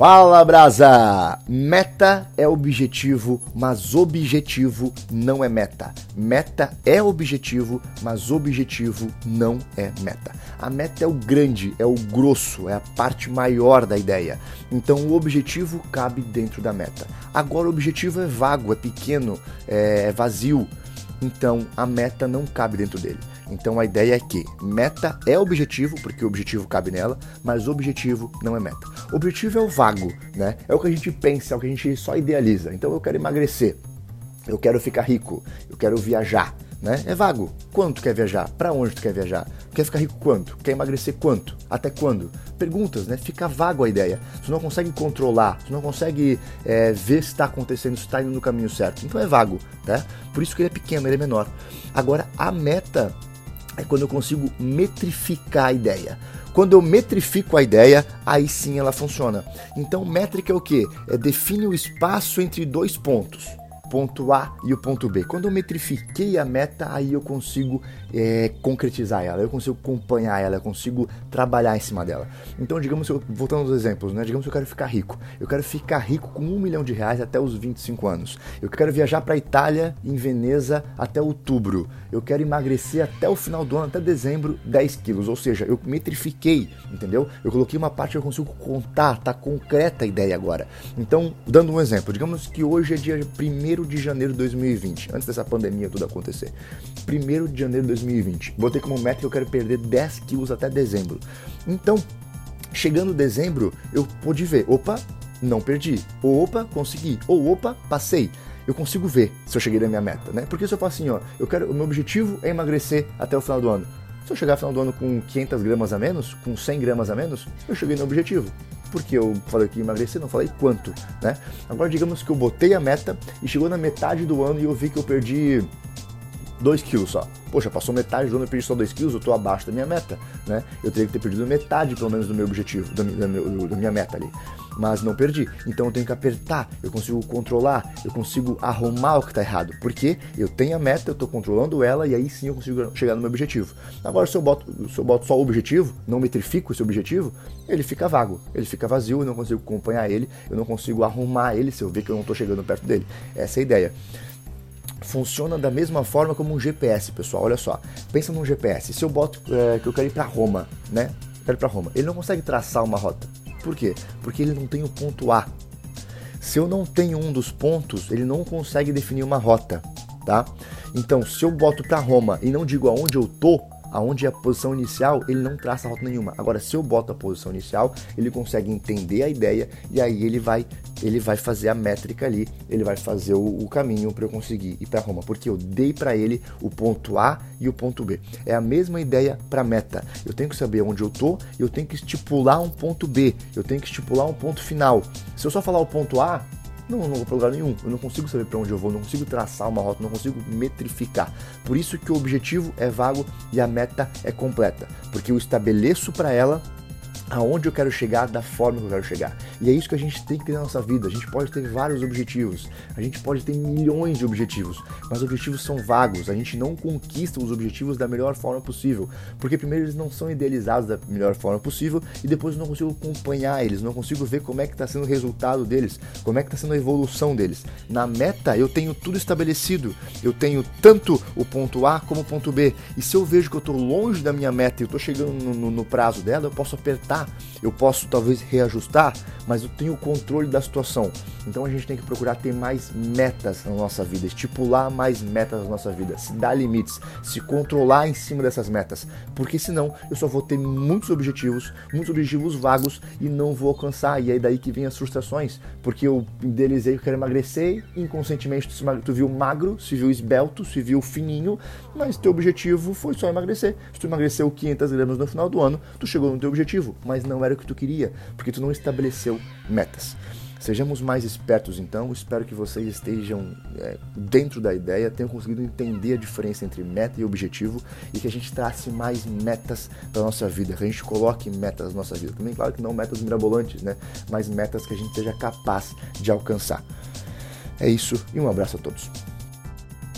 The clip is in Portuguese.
Fala Brasa! Meta é objetivo, mas objetivo não é meta. Meta é objetivo, mas objetivo não é meta. A meta é o grande, é o grosso, é a parte maior da ideia. Então o objetivo cabe dentro da meta. Agora o objetivo é vago, é pequeno, é vazio. Então a meta não cabe dentro dele. Então a ideia é que meta é objetivo, porque o objetivo cabe nela, mas objetivo não é meta. O objetivo é o vago, né? É o que a gente pensa, é o que a gente só idealiza. Então eu quero emagrecer, eu quero ficar rico, eu quero viajar né? É vago. Quanto quer viajar? Para onde tu quer viajar? Quer ficar rico quanto? Quer emagrecer quanto? Até quando? Perguntas, né? Fica vago a ideia. Tu não consegue controlar, tu não consegue é, ver se está acontecendo, se está indo no caminho certo. Então é vago, né? Por isso que ele é pequeno, ele é menor. Agora, a meta é quando eu consigo metrificar a ideia. Quando eu metrifico a ideia, aí sim ela funciona. Então, métrica é o que? É define o espaço entre dois pontos ponto A e o ponto B. Quando eu metrifiquei a meta, aí eu consigo é, concretizar ela, eu consigo acompanhar ela, eu consigo trabalhar em cima dela. Então, digamos, eu, voltando aos exemplos, né? digamos que eu quero ficar rico. Eu quero ficar rico com um milhão de reais até os 25 anos. Eu quero viajar para a Itália, em Veneza, até outubro. Eu quero emagrecer até o final do ano, até dezembro, 10 quilos. Ou seja, eu metrifiquei, entendeu? Eu coloquei uma parte que eu consigo contar, tá concreta a ideia agora. Então, dando um exemplo, digamos que hoje é dia 1 1 de janeiro de 2020, antes dessa pandemia tudo acontecer. 1 de janeiro de 2020. Botei como meta que eu quero perder 10 quilos até dezembro. Então, chegando dezembro, eu pude ver, opa, não perdi. Ou opa, consegui. Ou opa, passei. Eu consigo ver se eu cheguei na minha meta, né? Porque se eu faço assim, ó, eu quero, o meu objetivo é emagrecer até o final do ano. Se eu chegar no final do ano com 500 gramas a menos, com 100 gramas a menos, eu cheguei no objetivo porque eu falei que emagrecer, não falei quanto, né? Agora digamos que eu botei a meta e chegou na metade do ano e eu vi que eu perdi 2 quilos só. Poxa, passou metade do ano, eu perdi só 2 quilos, eu estou abaixo da minha meta, né? Eu teria que ter perdido metade, pelo menos, do meu objetivo, da minha meta ali. Mas não perdi. Então eu tenho que apertar, eu consigo controlar, eu consigo arrumar o que está errado. Porque eu tenho a meta, eu estou controlando ela e aí sim eu consigo chegar no meu objetivo. Agora, se eu boto, se eu boto só o objetivo, não metrifico esse objetivo, ele fica vago, ele fica vazio, eu não consigo acompanhar ele, eu não consigo arrumar ele se eu ver que eu não estou chegando perto dele. Essa é a ideia funciona da mesma forma como um GPS, pessoal. Olha só, pensa num GPS. Se eu boto é, que eu quero ir para Roma, né? quero ir para Roma. Ele não consegue traçar uma rota. Por quê? Porque ele não tem o ponto A. Se eu não tenho um dos pontos, ele não consegue definir uma rota, tá? Então, se eu boto para Roma e não digo aonde eu tô, aonde a posição inicial, ele não traça rota nenhuma. Agora, se eu boto a posição inicial, ele consegue entender a ideia e aí ele vai ele vai fazer a métrica ali, ele vai fazer o, o caminho para eu conseguir ir para Roma, porque eu dei para ele o ponto A e o ponto B. É a mesma ideia para meta. Eu tenho que saber onde eu tô, eu tenho que estipular um ponto B, eu tenho que estipular um ponto final. Se eu só falar o ponto A, não, não vou para lugar nenhum. Eu não consigo saber para onde eu vou, não consigo traçar uma rota, não consigo metrificar. Por isso que o objetivo é vago e a meta é completa, porque eu estabeleço para ela aonde eu quero chegar, da forma que eu quero chegar. E é isso que a gente tem que ter na nossa vida. A gente pode ter vários objetivos, a gente pode ter milhões de objetivos, mas objetivos são vagos. A gente não conquista os objetivos da melhor forma possível, porque primeiro eles não são idealizados da melhor forma possível e depois eu não consigo acompanhar eles, não consigo ver como é que está sendo o resultado deles, como é que está sendo a evolução deles. Na meta eu tenho tudo estabelecido, eu tenho tanto o ponto A como o ponto B. E se eu vejo que eu estou longe da minha meta e eu estou chegando no, no, no prazo dela, eu posso apertar eu posso talvez reajustar, mas eu tenho o controle da situação. Então a gente tem que procurar ter mais metas na nossa vida, estipular mais metas na nossa vida, se dar limites, se controlar em cima dessas metas, porque senão eu só vou ter muitos objetivos, muitos objetivos vagos e não vou alcançar. E aí daí que vem as frustrações, porque eu idealizei que eu quero emagrecer, inconscientemente tu viu magro, se viu esbelto, se viu fininho, mas teu objetivo foi só emagrecer. Se tu emagreceu 500 gramas no final do ano, tu chegou no teu objetivo, mas não era o que tu queria, porque tu não estabeleceu metas. Sejamos mais espertos então, espero que vocês estejam é, dentro da ideia, tenham conseguido entender a diferença entre meta e objetivo e que a gente trace mais metas para nossa vida, que a gente coloque metas na nossa vida. Também, claro que não metas mirabolantes, né? mas metas que a gente seja capaz de alcançar. É isso e um abraço a todos.